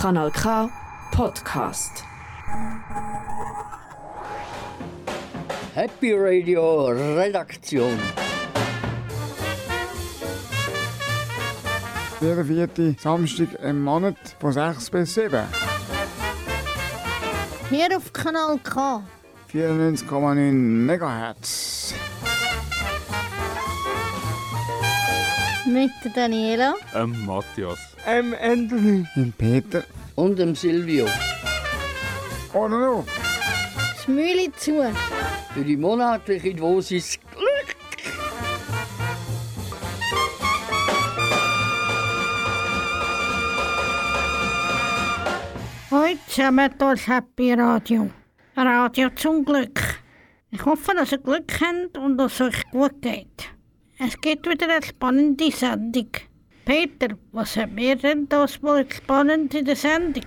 Kanal K Podcast. Happy Radio Redaktion. Jeden vierten Samstag im Monat von 6 bis 7. Hier auf Kanal K. 94,9 MHz. Mit der Daniela. Ähm, Matthias. Ähm, Anthony. Und Peter. Und dem Silvio. Oder noch? Das Mühle zu. Für die monatliche Dosis Glück. Heute zusammen das Happy Radio. Radio zum Glück. Ich hoffe, dass ihr Glück habt und dass es euch gut geht. Es gibt wieder eine spannende Sendung. Peter, was haben wir denn das wohl spannend in der Sendung?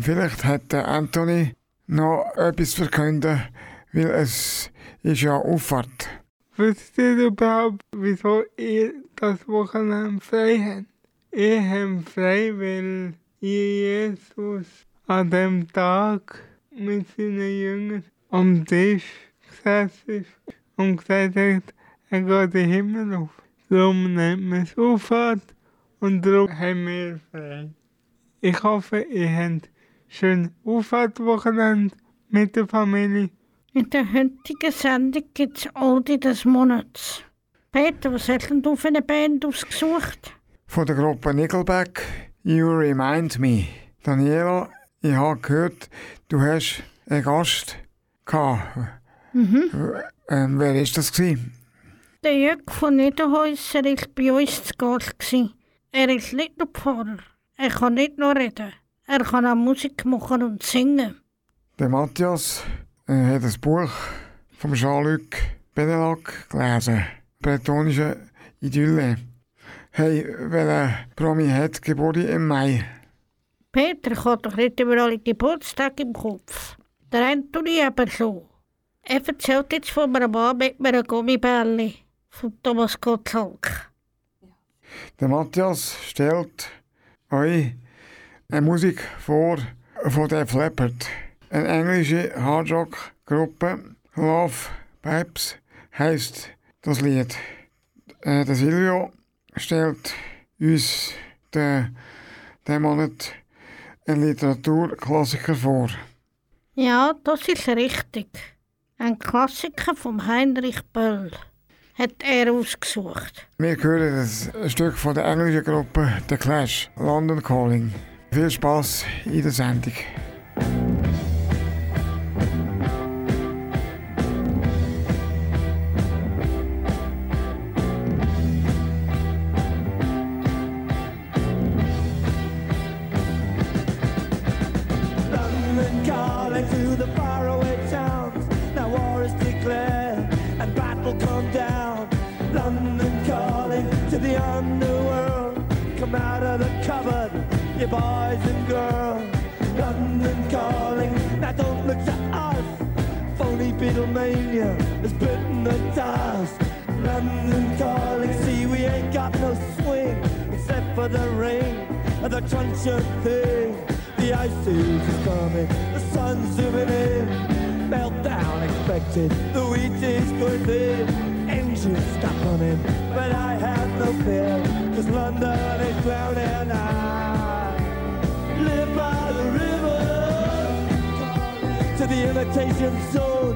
Vielleicht hat der Anthony noch etwas verkünden, weil es ist ja Auffahrt. Wisst ihr überhaupt, wieso ihr das Wochenende frei habt? Ihr habt frei, weil Jesus an dem Tag mit seinen Jüngern am Tisch gesessen ist und gesagt hat, er geht den Himmel auf. Darum nennt man es Auffahrt und darum haben wir frei. Ich hoffe, ihr habt schön Auffahrtwochenende mit der Familie. In der heutigen Sendung gibt es Oldie des Monats. Peter, was hast denn du für eine Band ausgesucht? Von der Gruppe Nickelback, You Remind Me. Daniela, ich habe gehört, du hast einen Gast gehabt. Mhm. Ähm, wer war das? Gewesen? Der Jörg von Niederhäuser war bei uns zu Gast. gewesen. Er ist Liederpfarrer. Er kann nicht nur reden. Er kann auch Musik machen und singen. Der Matthias äh, hat ein Buch von Jean-Luc Benelak gelesen. Bretonische Idylle. Hey, welcher Promi hat Geburtstag im Mai? Peter hat doch nicht über alle Geburtstage im Kopf. Der Anthony aber so. Er erzählt jetzt von einem Mann mit einem Gummibärli. Von Thomas Gottschalk. Der Matthias stellt euch eine Musik vor von Def Leppard. Eine englische Hardrock-Gruppe. Love Pipes heisst das Lied. Äh, der Silvio stellt uns den, den Monat einen Literaturklassiker vor. Ja, das ist richtig. Ein Klassiker von Heinrich Böll hat er ausgesucht. Wir hören ein Stück von der englischen Gruppe The Clash, London Calling. Viel Spaß in der Sendung. Beatlemania has bitten the dust. London calling, see we ain't got no swing except for the rain and the truncheon thing. The ice is coming, the sun's zooming in. Meltdown expected, the wheat is going thin. Engines stop running, but I have no fear, cause London is drowning. I live by the river to the imitation zone.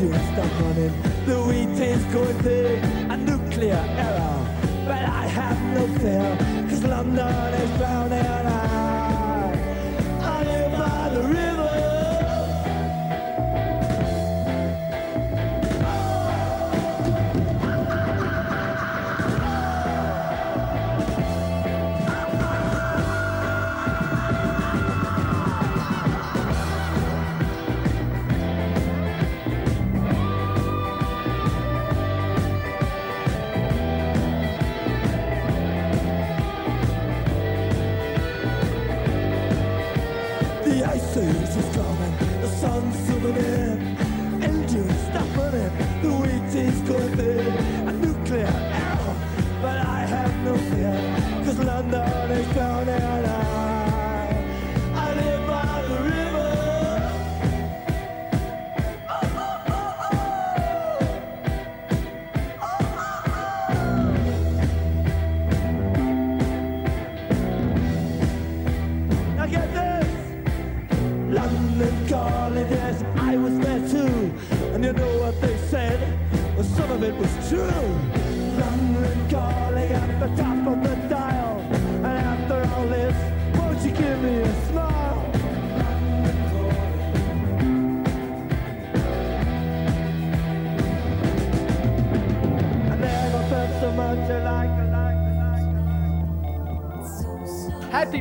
Stop running, the wheat is going thin. A nuclear error, but I have no fear, cause London is drowning. I,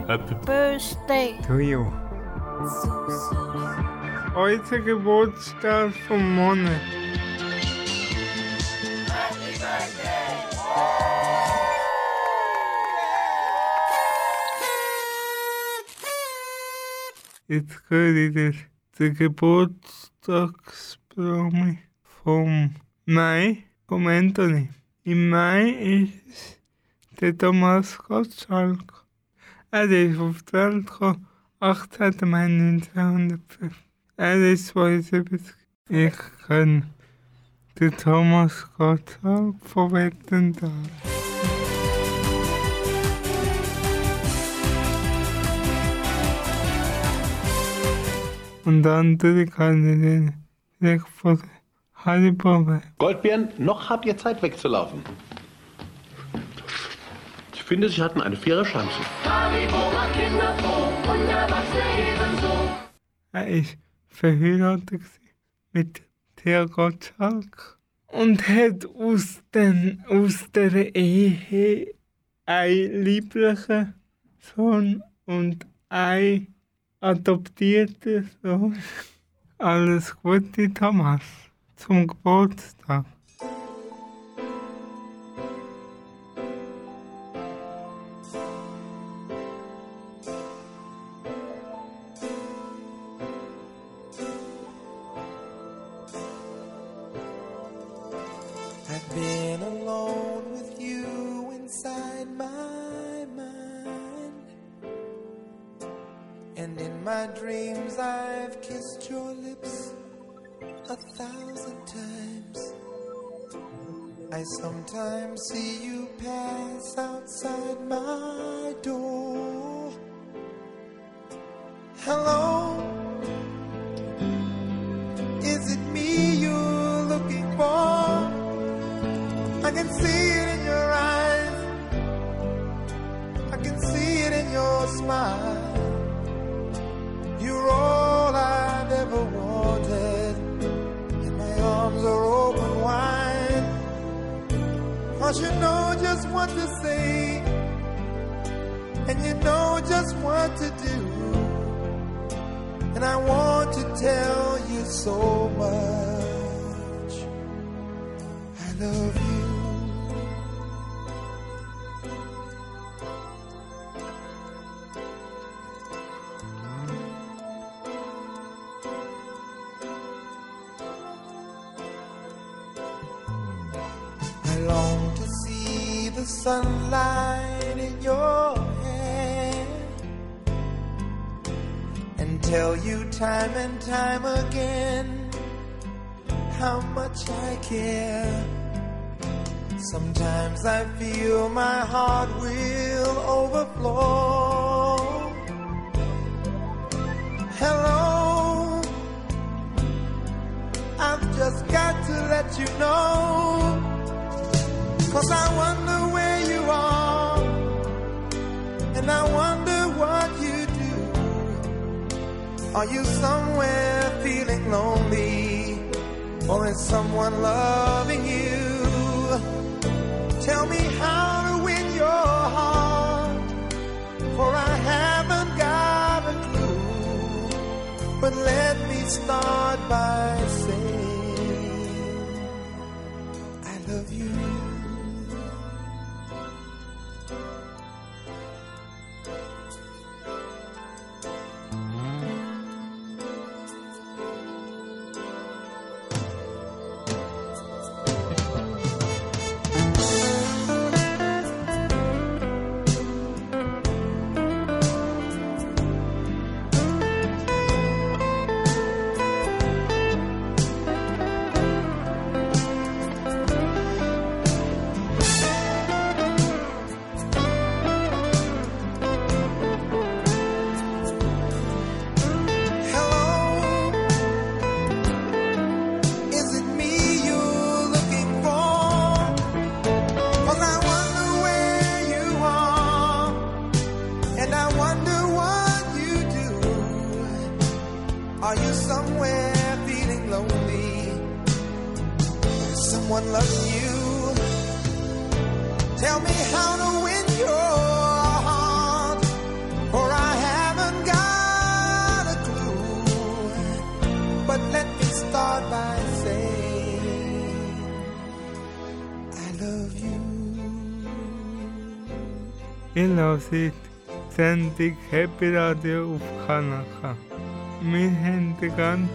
Happy Birthday. Trio. Heute Geburtstag von Monne. Jetzt höre ich den Geburtstagspromi vom Mai, vom Anthony. Im Mai ist der Thomas Gottschalk. Er ist auf die Welt gekommen, 18. Mai 1905. Er ist 72. Ich kenne den Thomas Gottschalk von Wettental. Und andere kann ich den direkt von Haribo. Goldbeeren, noch habt ihr Zeit wegzulaufen. Ich finde, sie hatten eine faire Chance. Er ist verheiratet mit Thea Gottschalk und hat aus, den, aus der Ehe einen lieblichen Sohn und einen adoptierten Sohn. Alles Gute, Thomas, zum Geburtstag. Sometimes I feel my heart will overflow. Hello, I've just got to let you know. Cause I wonder where you are, and I wonder what you do. Are you somewhere feeling lonely, or is someone loving you? Tell me how to win your heart, for I haven't got a clue. But let me start by Hört die Sendung Happy Radio auf Kanaka. Wir haben einen ganz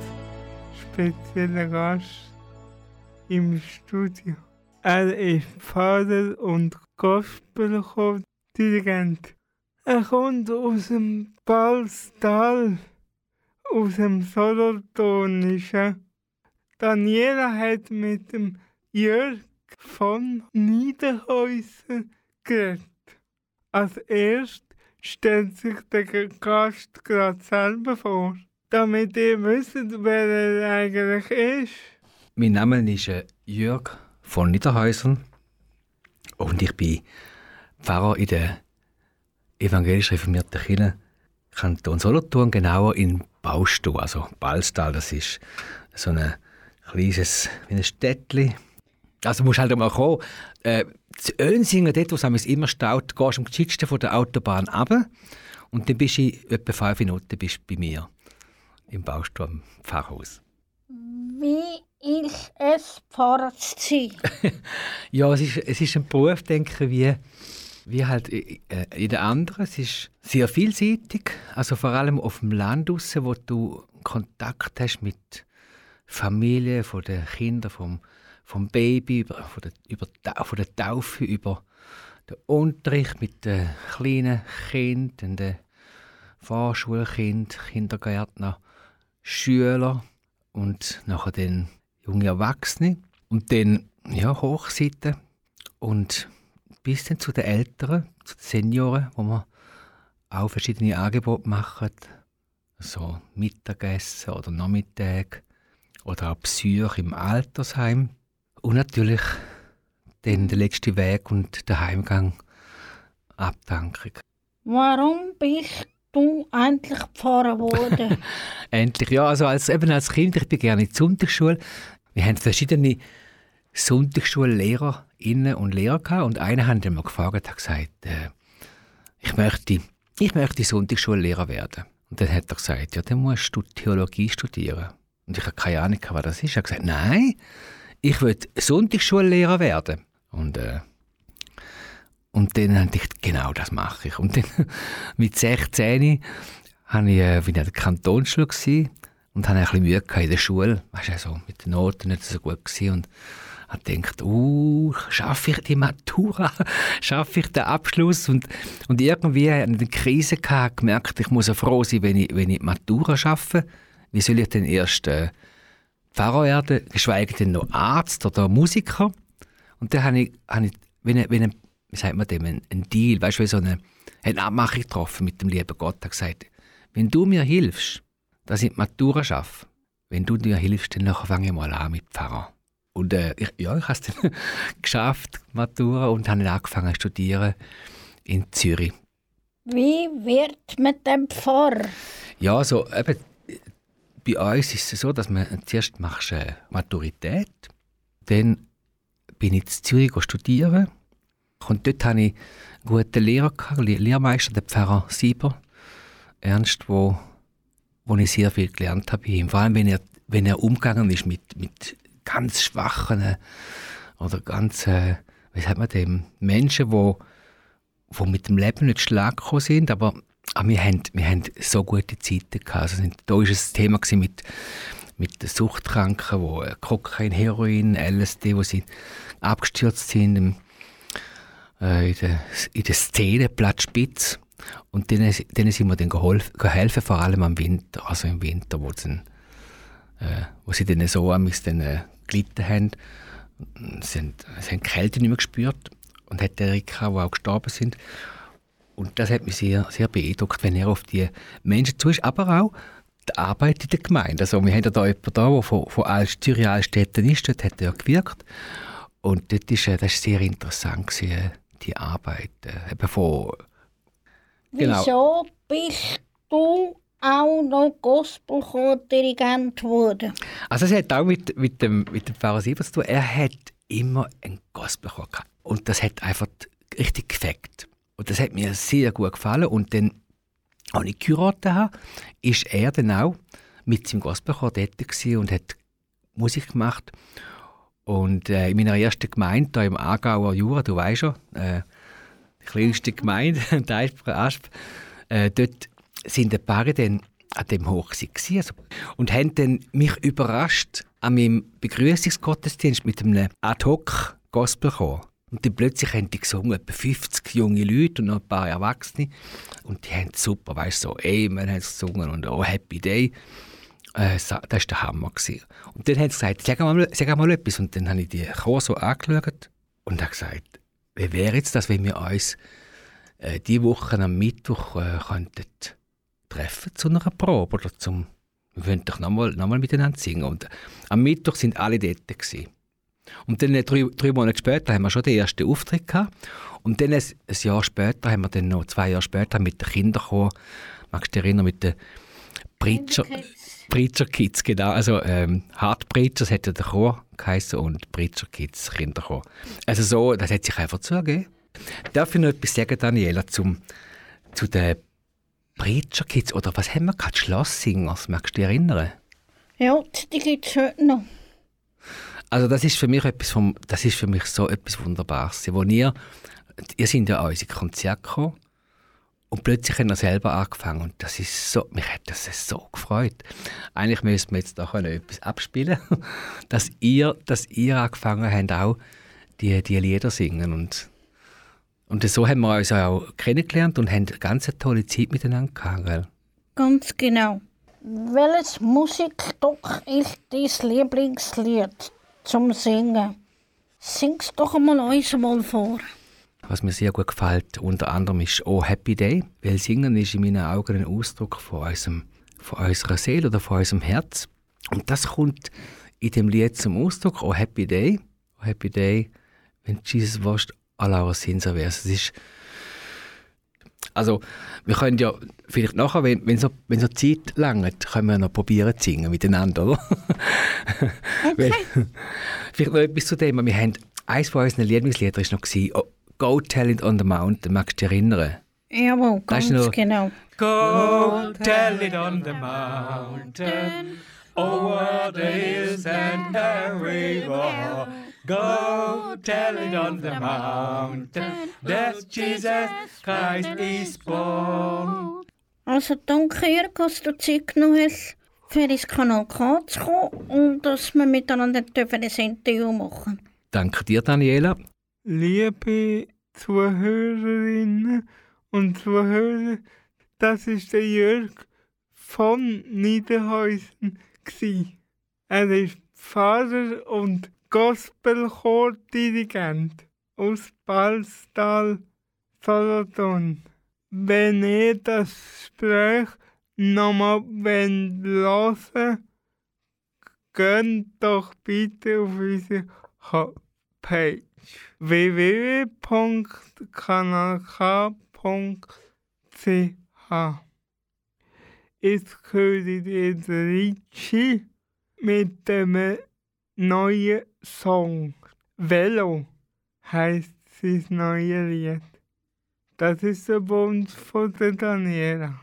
speziellen Gast im Studio. Er ist Pfarrer und Gospelchor-Dirigent. Er kommt aus dem Balstal, aus dem Solothurnischen. Daniela hat mit dem Jörg von Niederhäuser geredet. Als erst stellt sich der Gast gerade selber vor, damit ihr wisst, wer er eigentlich ist. Mein Name ist äh, Jörg von Niederhäusern und ich bin Pfarrer in der evangelisch reformierten Kirche Kanton Solothurn, genauer in Baustow, also Balstal. Das ist so ein kleines Städtchen. Also musst halt einmal kommen. Äh, zu Önsingen, dort, wo es immer staut, gehst du am geschicktesten von der Autobahn runter und dann bist du in etwa fünf Minuten bist du bei mir im Pfarrhaus. Wie ist es, Pfarrer zu sein? Ja, es ist, es ist ein Beruf, denke ich, wie, wie halt äh, in den anderen. Es ist sehr vielseitig, also vor allem auf dem Land raus, wo du Kontakt hast mit Familie, von den Kindern, vom, vom Baby, über, von, der, über, von der Taufe, über den Unterricht mit den kleinen Kindern, den Vorschulkind, Kindergärtner, Schüler und nachher dann junge Erwachsene. Und dann ja, Hochseiten und bis dann zu den Älteren, zu den Senioren, wo wir auch verschiedene Angebote machen, so Mittagessen oder Nachmittag oder auch Besuche im Altersheim und natürlich dann der letzte Weg und der Heimgang, Abdankung. Warum bist du endlich Pfarrer geworden? Endlich, ja, also als, eben als Kind, ich bin gerne in die Sonntagsschule. Wir haben verschiedene Sonntagsschullehrerinnen und Lehrer gehabt und einer hat mal gefragt, hat gesagt, äh, ich möchte, ich möchte Sonntagsschullehrer werden. Und dann hat er gesagt, ja, dann musst du Theologie studieren. Und ich habe keine Ahnung, was das ist. Er hat gesagt, nein, ich will Sonntagsschullehrer werden. Und, äh, und dann habe ich genau das mache ich. Und dann mit 16 habe ich, äh, an der Kantonsschule gewesen und hatte ein bisschen Mühe in der Schule. Weißt du, so mit den Noten nicht so gut gewesen. Und habe gedacht, uh, schaffe ich die Matura? schaffe ich den Abschluss? Und, und irgendwie hatte ich eine Krise gehabt, gemerkt, ich muss froh sein, wenn ich, wenn ich die Matura schaffe. Wie soll ich denn erst äh, Pfarrer werden, geschweige denn noch Arzt oder Musiker? Und dann habe ich, habe ich wie ein, wie ein, wie sagt man dem, ein, ein Deal, weißt du, wie so eine, eine Abmachung getroffen mit dem lieben Gott. Er hat gesagt, wenn du mir hilfst, dass ich die Matura schaffe, wenn du mir hilfst, dann fange ich mal an mit Pfarrer. Und äh, ich, ja, ich habe es dann geschafft, die Matura, und habe dann angefangen zu studieren in Zürich. Wie wird mit dem Pfarrer? Ja, also eben, bei uns ist es so, dass man zuerst machst äh, Maturität, dann bin ich in Zürich studieren und dort hatte ich einen guten Lehrer, Lehrmeister, den Pfarrer Sieber, Ernst, wo, wo ich sehr viel gelernt habe bei ihm. Vor allem, wenn er, wenn er umgegangen ist mit, mit ganz schwachen äh, oder ganz, äh, wie sagt man dem, Menschen, wo, wo mit dem Leben nicht schlag sind, aber, aber wir, haben, wir haben so gute Zeiten gehabt. Also, da war es Thema mit, mit Suchtkranken, wo äh, Kokain, Heroin, LSD, wo sie abgestürzt sind äh, in, der, in der Szene, Platz Spitz. Und denen, denen sind wir dann geholf, geholfen, vor allem am Winter, also im Winter, wo sie, äh, wo sie dann so dann äh, gelitten haben. Sie haben, sie haben die Kälte nicht mehr gespürt und hat Erika, die auch gestorben sind. Und das hat mich sehr, sehr beeindruckt, wenn er auf die Menschen zu ist, aber auch die Arbeit in der Gemeinde. Also wir haben ja da jemanden da, der von, von Zürich Altstädten ist, dort hat er gewirkt. Und dort ist, äh, das war sehr interessant, gewesen, die Arbeit. Äh, eben von Genau. Wieso bist du auch noch Gospelchor-Dirigent geworden? Also es hat auch mit, mit, dem, mit dem Pfarrer Sieber zu tun. Er hat immer einen Gospelchor gehabt. Und das hat einfach richtig gefällt. Und das hat mir sehr gut gefallen. Und dann, als ich geheiratet habe, ist er dann auch mit seinem Gospelchor dort und hat Musik gemacht. Und äh, in meiner ersten Gemeinde, hier im Aargauer Jura, du weißt schon, äh, die kleinste Gemeinde, die Asp, äh, dort sind ein paar dann an dem Hoch gewesen, also, und haben dann mich überrascht an meinem Begrüßungsgottesdienst mit einem Ad-hoc Gospelchor. Und dann plötzlich haben die gesungen, etwa 50 junge Leute und noch ein paar Erwachsene. Und die haben super, weißt du, so Amen haben gesungen und Oh Happy Day. Äh, das war der Hammer. Gewesen. Und dann haben sie gesagt, sag mal, sag mal etwas. Und dann habe ich die Chor so angeschaut und habe gesagt, wie wäre jetzt das, wenn wir uns äh, die Woche am Mittwoch äh, könnten treffen zu einer Probe oder zum wir könnten doch nochmal noch mal miteinander singen. Und am Mittwoch sind alle dort. Gewesen. Und dann drei, drei Monate später haben wir schon den ersten Auftritt gehabt. Und dann ein, ein Jahr später haben wir dann noch zwei Jahre später mit den Kinderchor, magst du dich erinnern, mit den Preacher, Preacher Kids, genau. Also ähm, Hard Preachers hätte der Chor geheißen und Preacher Kids Kinderchor. Also so, das hat sich einfach zugegeben. Darf ich noch etwas sagen, Daniela, zum, zu den Preacher Kids? Oder was haben wir gerade? Schlosssingers, magst du dich erinnern? Ja, die gibt es heute noch. Also das ist für mich etwas vom, das ist für mich so etwas Wunderbares. Wo ihr, ihr sind ja an unsere Konzerte gekommen und plötzlich haben wir selber angefangen und das ist so, mich hat das so gefreut. Eigentlich müssen wir jetzt können etwas abspielen, dass ihr, dass ihr angefangen habt auch die, die Lieder singen und und so haben wir uns auch kennengelernt und haben eine ganz tolle Zeit miteinander gehabt. Gell? Ganz genau. Welches Musikstück ist dein Lieblingslied zum Singen? Sing's doch einmal uns mal vor. Was mir sehr gut gefällt, unter anderem ist «Oh Happy Day», weil Singen ist in meinen Augen ein Ausdruck von, unserem, von unserer Seele oder von unserem Herz. Und das kommt in dem Lied zum Ausdruck «Oh Happy Day», «Oh Happy Day», wenn Jesus wascht all our sins away. Also, es ist also, wir können ja vielleicht nachher, wenn, wenn, so, wenn so Zeit langt, können wir noch probieren zu singen miteinander, oder? Weil- vielleicht noch etwas zu dem. Wir haben, eines von unseren Lieblingsliedern war noch gewesen, oh, «Go Tell It on the Mountain». Magst du dich erinnern? Jawohl, ganz Weißt du noch- genau. Go tell it on the mountain over the hills and the river. Go tell it on the mountain that Jesus Christ is born. Also danke ihr, dass du Zeit genommen hast, für ins Kanal K zu kommen und dass wir miteinander dürfen ein Interview machen Danke dir, Daniela. Liebe Zuhörerinnen und Zuhörer, das ist der Jörg von Niederhäusen. gsi. Er ist Pfarrer und Gospelchordirigent aus Balstal, Solothurn. Wenn ihr das Gespräch nochmal hören geht doch bitte auf unsere Homepage www.kanalk.ch Jetzt hören ihr Ricci mit dem neuen Song. Velo heißt sein neues Lied. Das ist der Wunsch von der Daniela.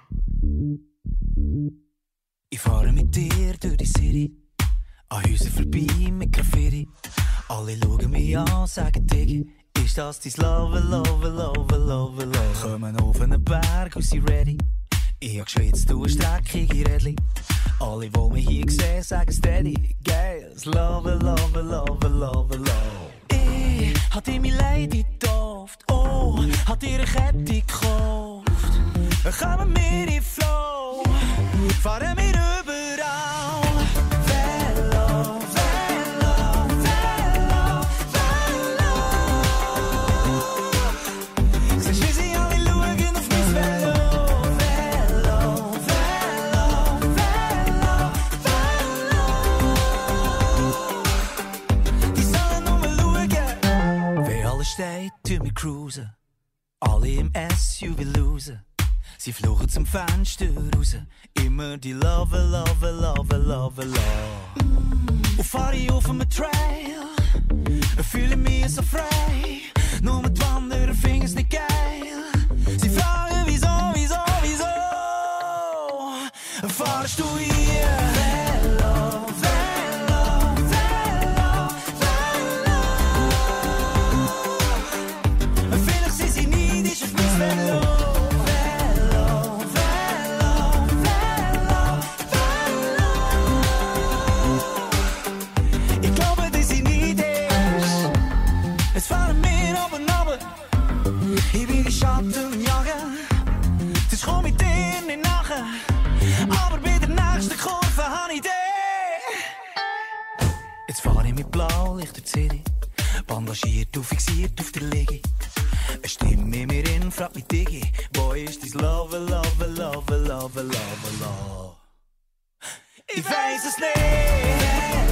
Ich fahre mit dir durch die City, an Häusern vorbei mit Graffiti. Alle schauen mich an, sagen Diggi, ist das dein Love, Love, Love, Love, Love? Kommen auf einen Berg und sind ready. Ich hab geschwitzt, du streckige Rädli. Alle, die mich hier sehen, sagen steady. Geiles Love, Love, Love, Love, Love. Ich hat dir mein Lady getauft, oh, hat eine Kette gekauft. Kommen wir in Flow, fahren wir Jimmy cruisen. Alle im SUV losen. Sie fluchen zum Fenster raus. Immer die Love, Love, Love, Love, Love. Mm. Und fahre ich auf einem Trail. Fühle mich so frei. Nur mit Wandern, Fingers nicht geil. auf der CD. Bandagiert und fixiert auf der Liege. Eine Stimme mir in, fragt mich Digi, wo ist dein Love, Love, Love, Love, Love, Love? Ich weiß es nicht.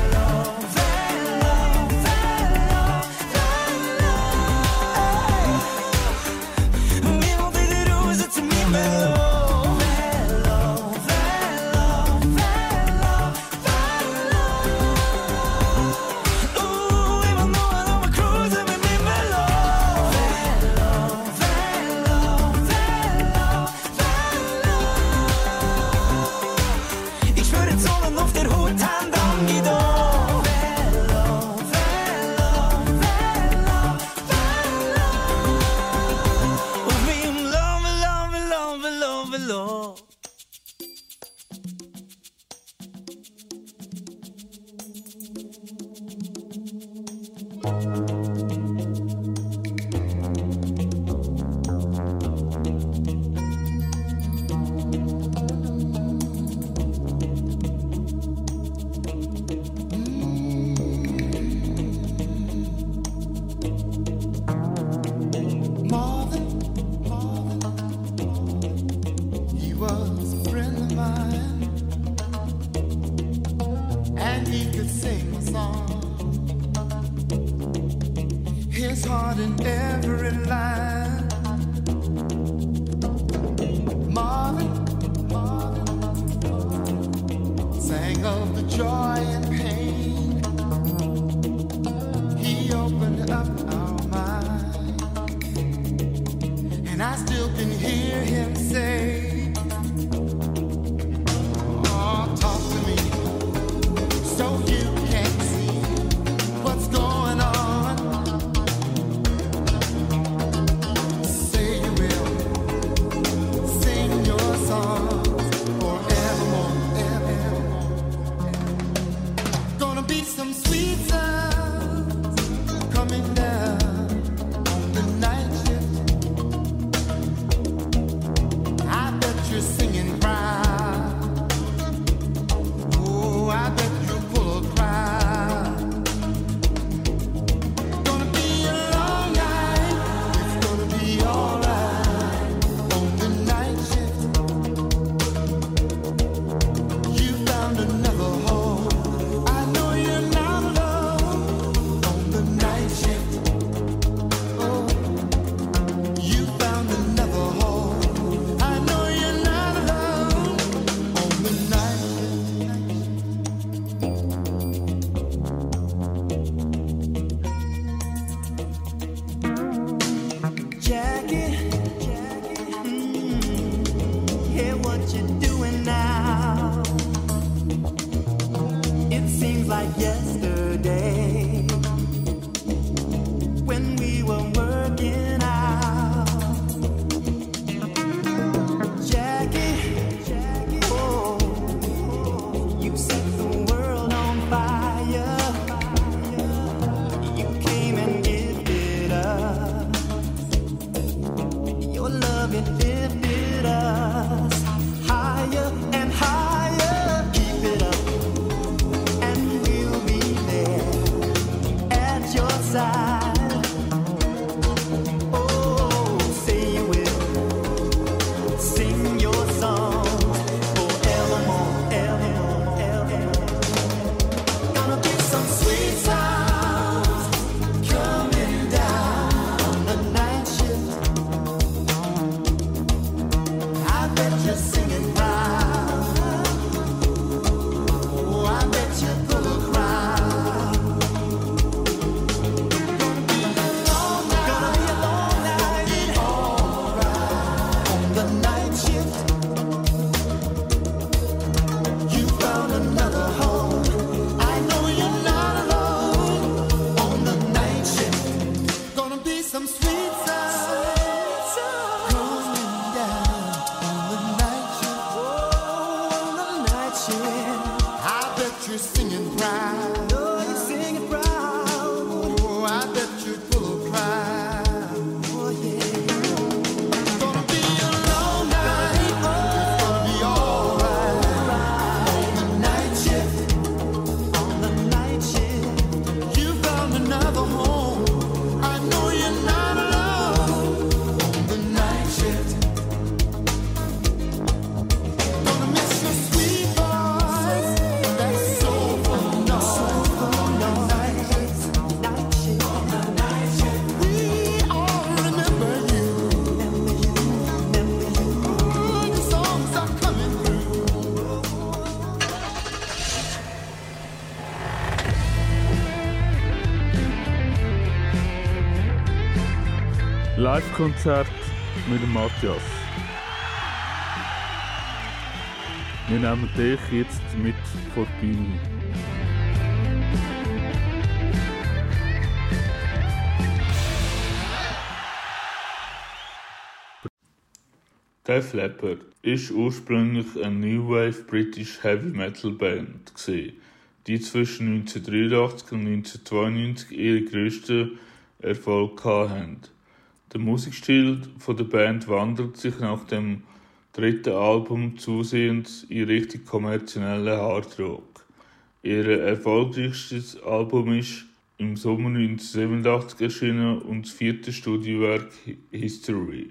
Live-Konzert mit Matthias. Wir nehmen dich jetzt mit vor die Bühne. Def Leppard war ursprünglich eine New Wave British Heavy Metal Band, die zwischen 1983 und 1992 ihren grössten Erfolg hatten. Der Musikstil von der Band wandert sich nach dem dritten Album zusehends in Richtung kommerziellen Hardrock. Ihr erfolgreichstes Album ist im Sommer 1987 erschienen und das vierte Studiowerk History.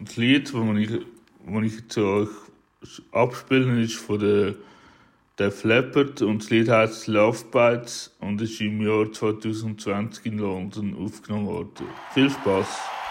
Und das Lied, das ich, das ich zu euch abspiele, ist von der Def Leppard und das Lied heißt Love Bites und ist im Jahr 2020 in London aufgenommen worden. Viel Spaß!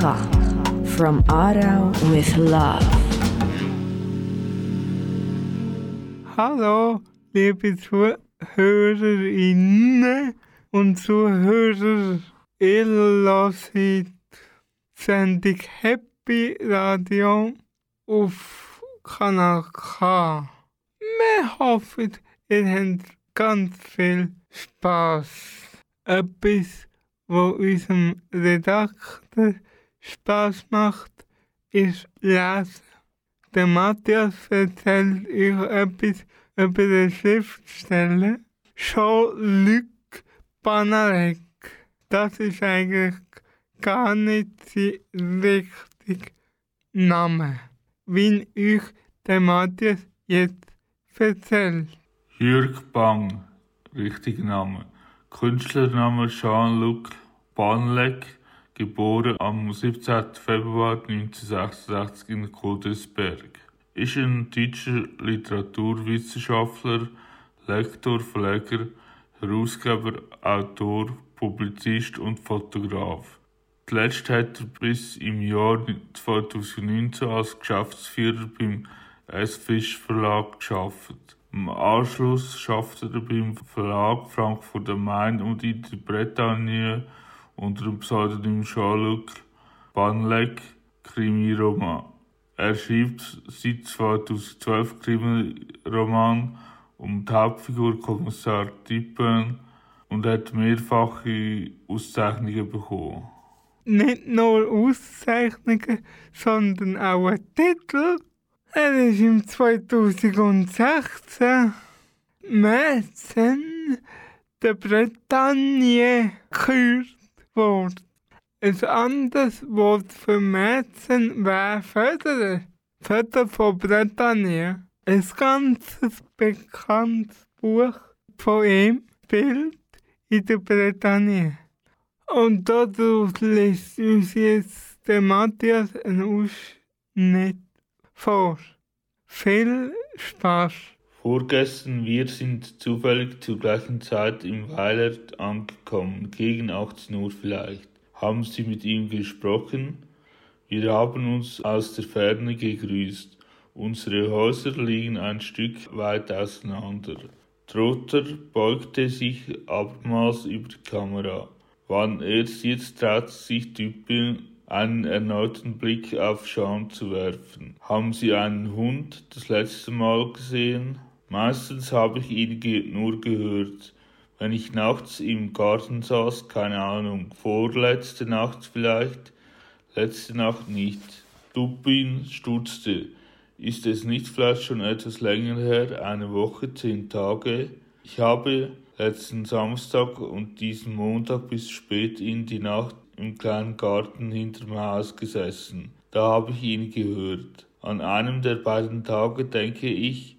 K. From Aarau with love. Hallo, liebe Zuhörerinnen und Zuhörer. Ihr hört Sendung Happy Radio auf Kanal K. Wir hoffen, ihr habt ganz viel Spaß. Etwas, was unserem Redakteur Spaß macht, ist Lesen. Der Matthias erzählt euch etwas über den Schriftsteller Jean-Luc Banalek. Das ist eigentlich gar nicht sein richtiger Name, wie euch der Matthias jetzt erzählt. Jürg Bang, richtiger Name. Künstlername Jean-Luc Banlek, geboren am 17. Februar 1966 in Godesberg. Ist ein deutscher Literaturwissenschaftler, Lektor, Verleger, Herausgeber, Autor, Publizist und Fotograf. Zuletzt hat er bis im Jahr 2019 als Geschäftsführer beim S. Fisch Verlag geschafft. Im Anschluss schaffte er beim Verlag Frankfurt am Main und in der Bretagne unter dem Pseudonym Jean-Luc Banlek Krimiroman. Er schreibt seit 2012 Krimiroman um die Hauptfigur Kommissar Tippen und hat mehrfache Auszeichnungen bekommen. nicht nur Auszeichnungen, sondern auch einen Titel. Er ist im 2016 Mäzen der Bretagne gekürt worden. Ein anderes Wort für Mäzen wäre Förderer. Förderer von Bretagne. Ein ganz bekanntes Buch von ihm, Bild in der Bretagne. Und daraus lässt uns jetzt der Matthias einen Ausschnitt vor. Viel Spaß! Vorgestern, wir sind zufällig zur gleichen Zeit im Weiler angekommen, gegen 18 Uhr vielleicht. Haben Sie mit ihm gesprochen? Wir haben uns aus der Ferne gegrüßt. Unsere Häuser liegen ein Stück weit auseinander. Trotter beugte sich abermals über die Kamera. Wann erst jetzt traut sich Typen einen erneuten Blick auf Sean zu werfen. Haben Sie einen Hund das letzte Mal gesehen? Meistens habe ich ihn ge nur gehört. Wenn ich nachts im Garten saß, keine Ahnung, vorletzte Nacht vielleicht, letzte Nacht nicht. Dupin stutzte. Ist es nicht vielleicht schon etwas länger her, eine Woche, zehn Tage? Ich habe letzten Samstag und diesen Montag bis spät in die Nacht im kleinen Garten hinterm Haus gesessen. Da habe ich ihn gehört. An einem der beiden Tage denke ich,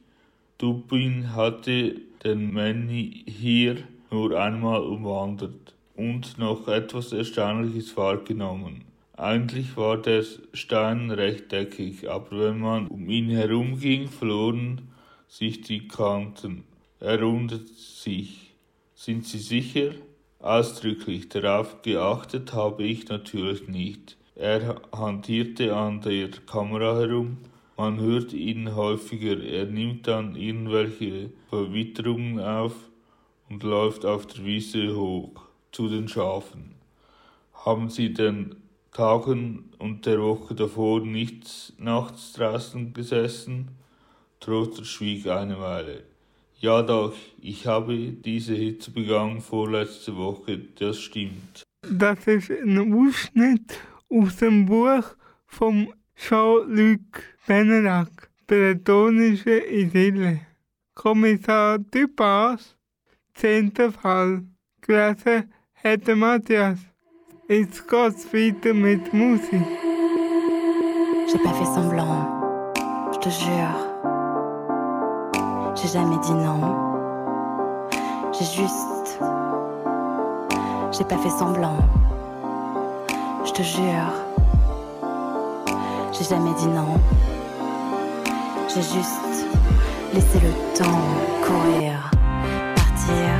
Dupin hatte den Manny hier nur einmal umwandert und noch etwas Erstaunliches wahrgenommen. Eigentlich war der Stein rechteckig, aber wenn man um ihn herumging, verloren sich die Kanten. Er rundet sich. Sind Sie sicher? Ausdrücklich darauf geachtet habe ich natürlich nicht. Er hantierte an der Kamera herum. Man hört ihn häufiger. Er nimmt dann irgendwelche Verwitterungen auf und läuft auf der Wiese hoch zu den Schafen. Haben Sie den Tagen und der Woche davor nichts nachts draußen gesessen? Trotter schwieg eine Weile. Ja doch, ich habe diese Hitze begangen vorletzte Woche, das stimmt. Das ist ein Ausschnitt aus dem Buch vom Jean-Luc Benerac, Bretonische Idylle. Kommissar Dupas, zehnter Fall, gelesen hat der Matthias. Geht's weiter mit Musik. J'ai pas fait semblant, je te jure. J'ai jamais dit non. J'ai juste. J'ai pas fait semblant. Je te jure. J'ai jamais dit non. J'ai juste laissé le temps courir. Partir,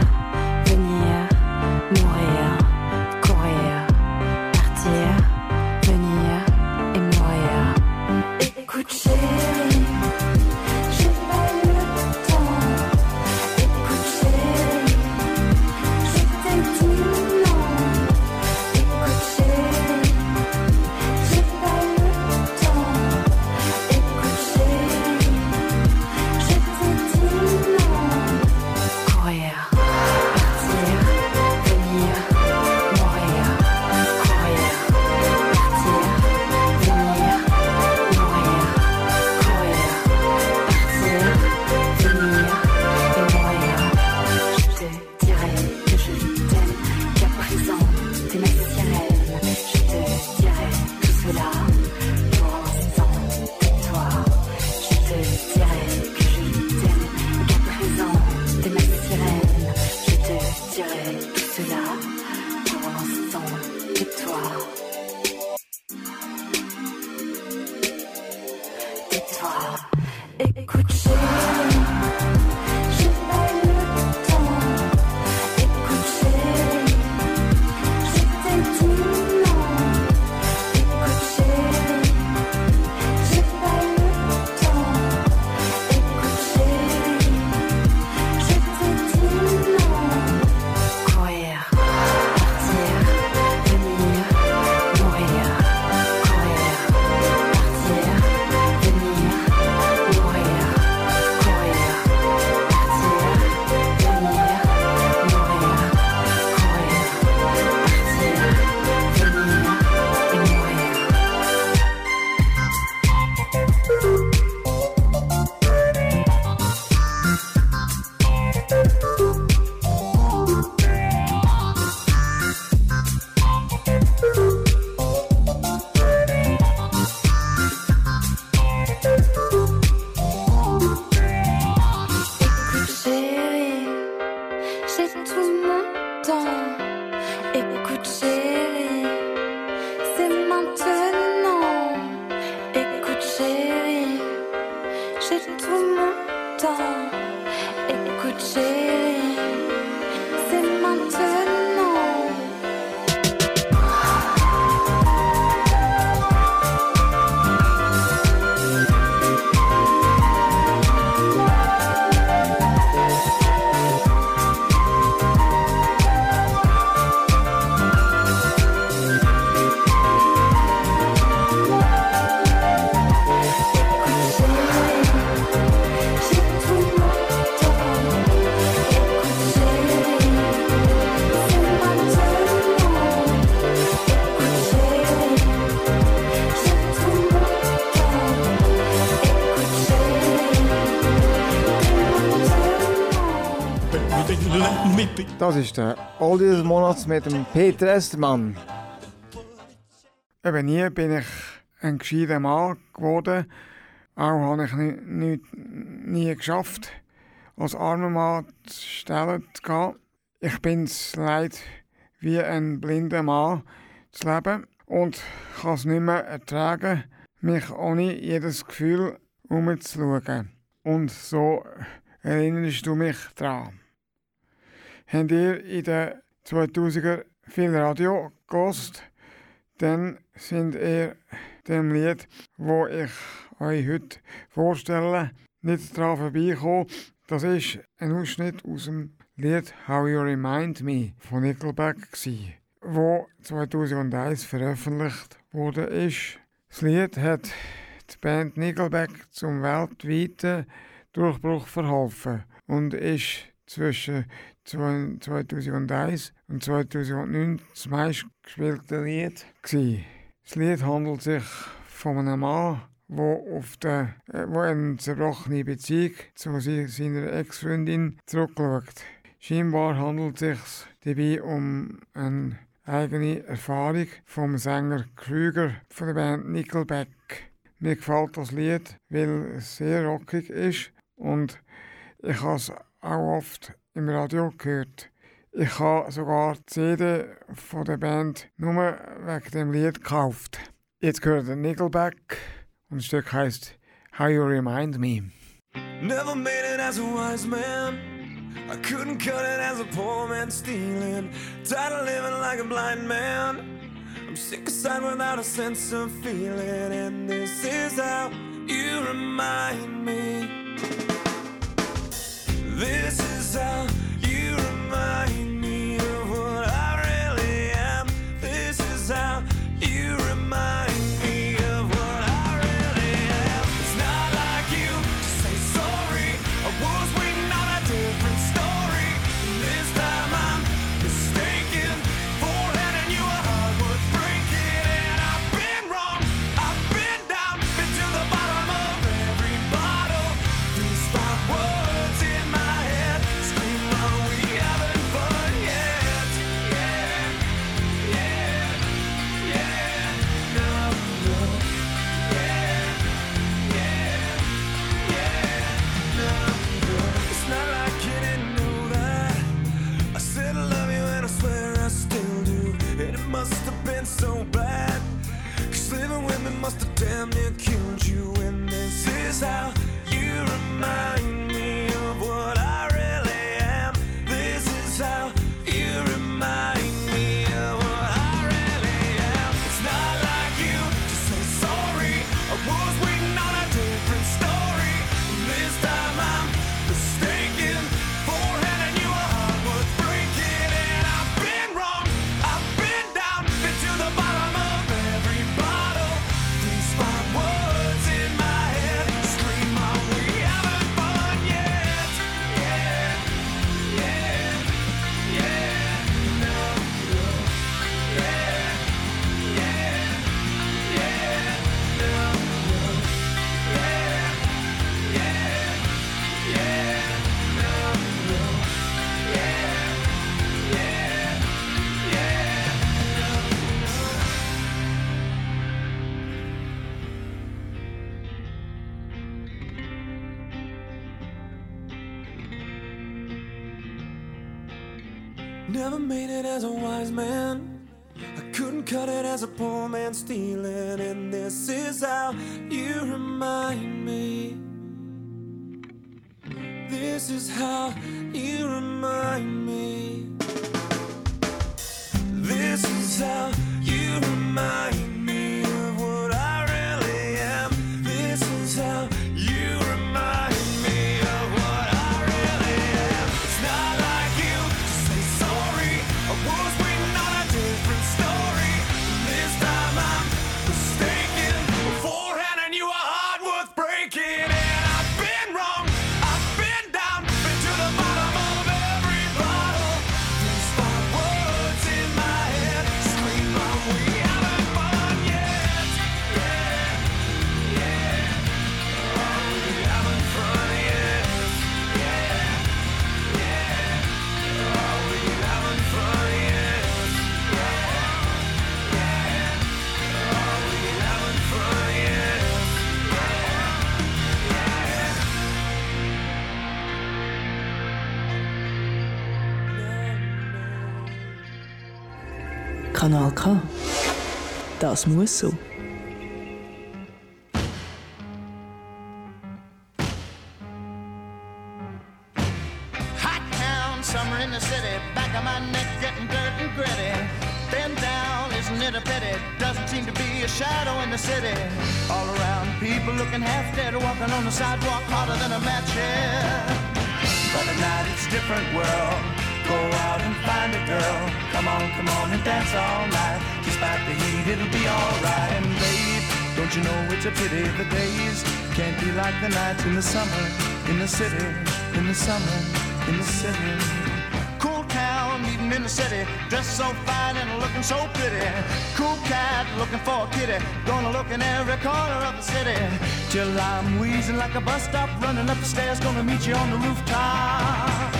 ist der Oldie des Monats mit dem Peter Estermann. Eben nie bin ich ein gescheiter Mann geworden. Auch habe ich nie, nie, nie geschafft, als armer Mann zu stellen zu gehen. Ich bin es leid, wie ein blinder Mann zu leben und kann es nicht mehr ertragen, mich ohne jedes Gefühl umzuschauen. Und so erinnerst du mich daran. Habt ihr in den 2000er viel Radio gelost? Dann sind ihr dem Lied, wo ich euch heute vorstelle, nicht daran vorbeigekommen. Das ist ein Ausschnitt aus dem Lied How You Remind Me von Nickelback, gsi, wo 2001 veröffentlicht wurde. Das Lied hat die Band Nickelback zum weltweiten Durchbruch verholfen und ist zwischen 2001 und 2009 das meistgespielte Lied. Gewesen. Das Lied handelt sich von einem Mann, wo, auf der, äh, wo eine zerbrochene Beziehung zu seiner Ex-Freundin zurückschaut. Scheinbar handelt es sich dabei um eine eigene Erfahrung vom Sänger Krüger von der Band Nickelback. Mir gefällt das Lied, weil es sehr rockig ist und ich habe es auch oft im Radio gehört. Ich habe sogar die CD von der Band nur wegen dem Lied gekauft. Jetzt gehört der Nickelback und das Stück heißt How You Remind Me. Never made it as a wise man. I couldn't cut it as a poor man stealing. Tired of living like a blind man. I'm sick aside without a sense of feeling. And this is how you remind me. This is how you remind próximo assunto. city, in the summer, in the city. Cool town, meeting in the city, dressed so fine and looking so pretty. Cool cat, looking for a kitty, gonna look in every corner of the city. Till I'm wheezing like a bus stop, running up the stairs, gonna meet you on the rooftop.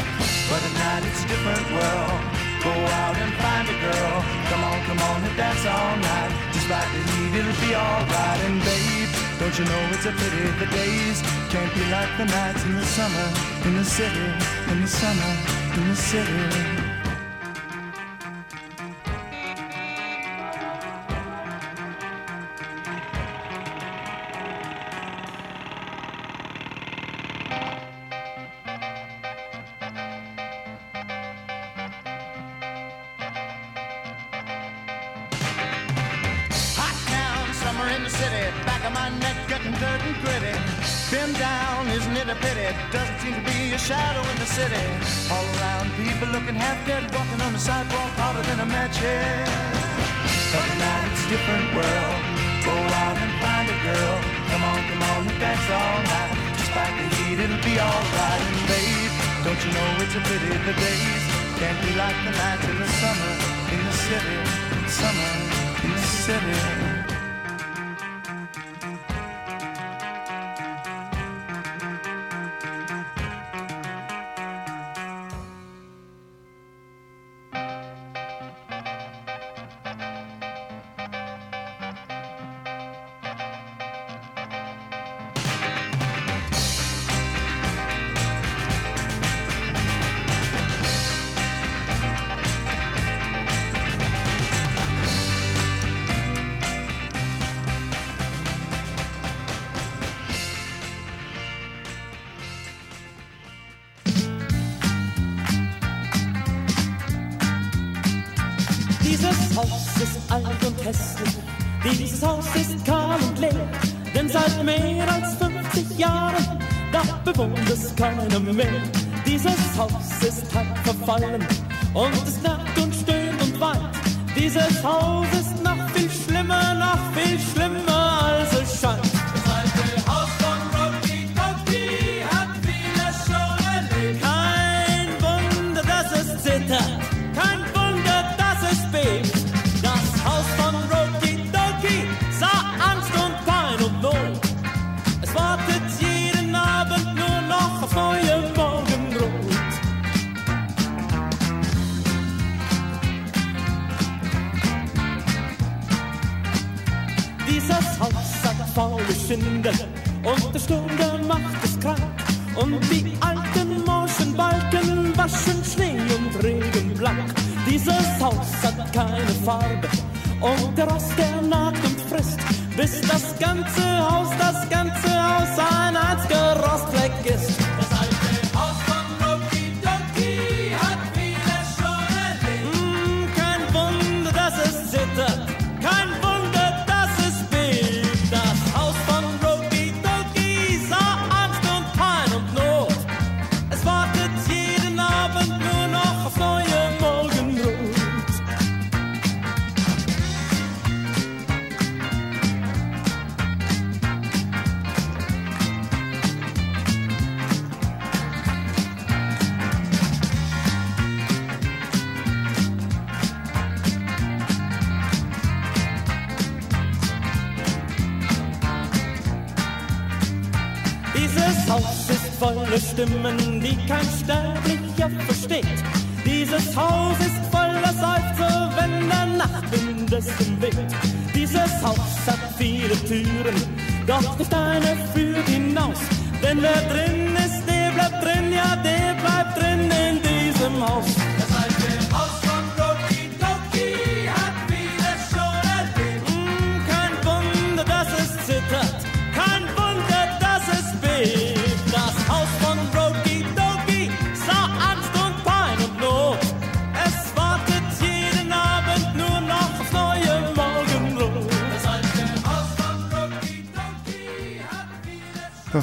But at night it's a different world. Go out and find a girl. Come on, come on and dance all night. Just like the heat, it'll be alright. And baby. Don't you know it's a pity the days can't be like the nights in the summer, in the city, in the summer, in the city. the night in the summer in the city, summer in the city. keinem mehr. Dieses Haus ist halb verfallen und es nackt und stöhnt und weint. Dieses Haus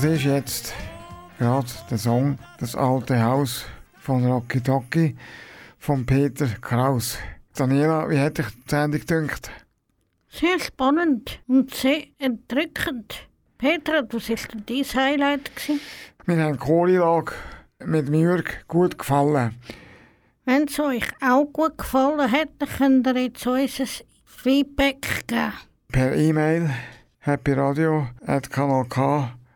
Das ist jetzt gerade der Song Das alte Haus von Rocky Toki von Peter Kraus. Daniela, wie hätte ich die Sendung gedacht? Sehr spannend und sehr entrückend. Petra, was ist denn dein Highlight? Gewesen? Mir hat die Kohlilage mit Mürg gut gefallen. Wenn es euch auch gut gefallen dann könnt ihr jetzt uns ein Feedback geben. Per E-Mail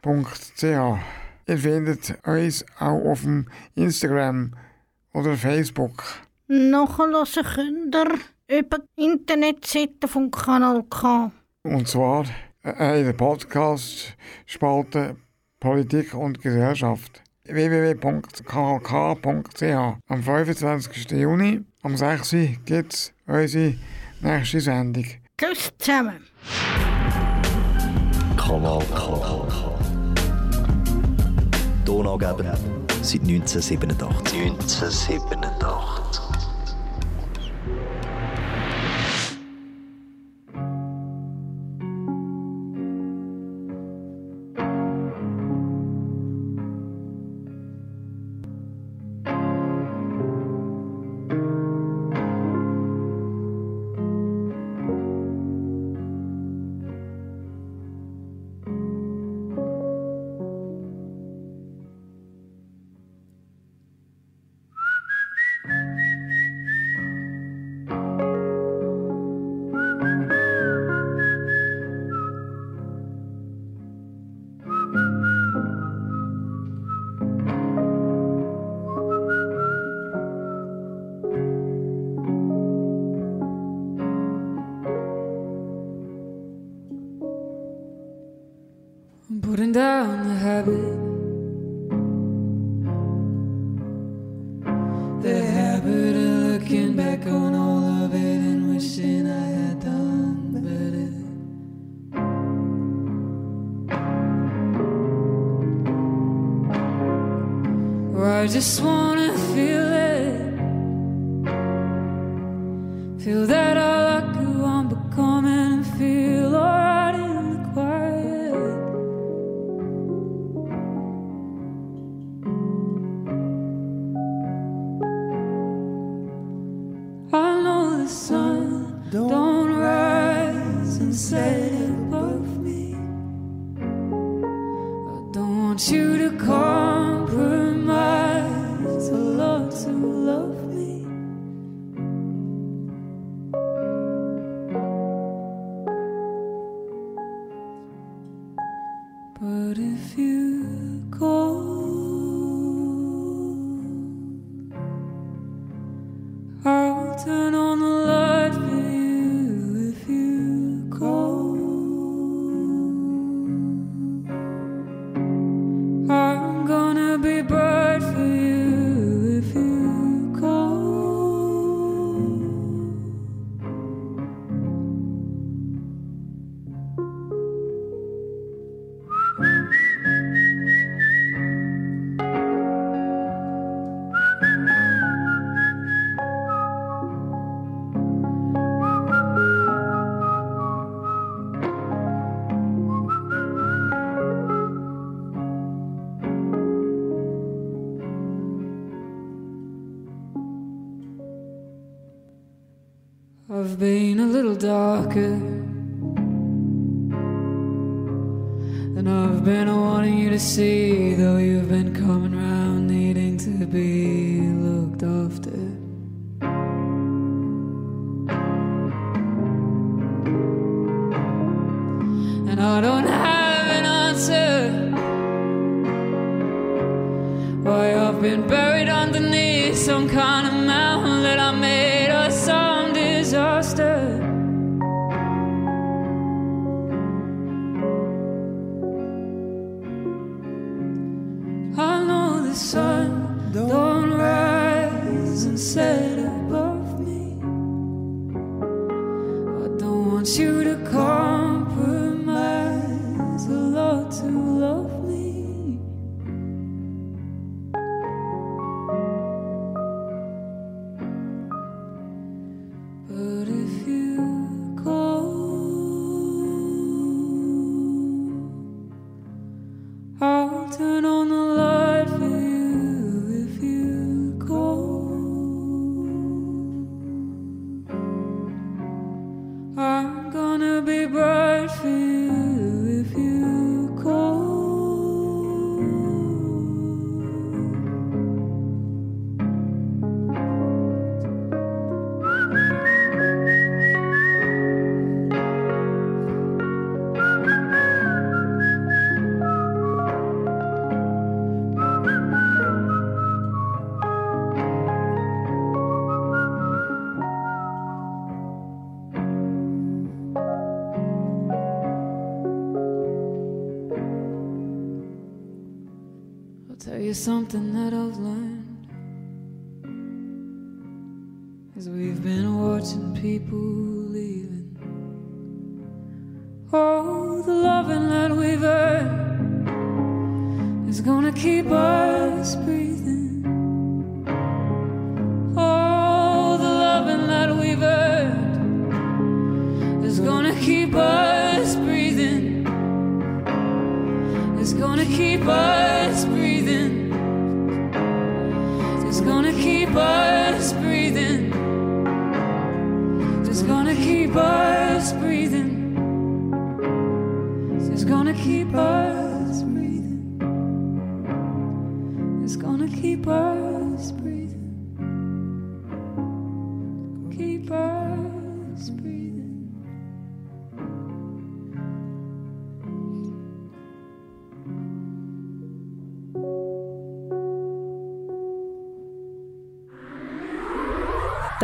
happyradio.kanalk.ch Ihr findet uns auch auf dem Instagram oder Facebook. Nachhören könnt ihr über die Internetseite vom Kanal K. Und zwar äh, in der Podcast-Spalte Politik und Gesellschaft. www.kanalk.ch Am 25. Juni um 6 Uhr gibt es unsere nächste Sendung. Tschüss zusammen. Kanal K. Donaugeber seit 1987. 1987. just want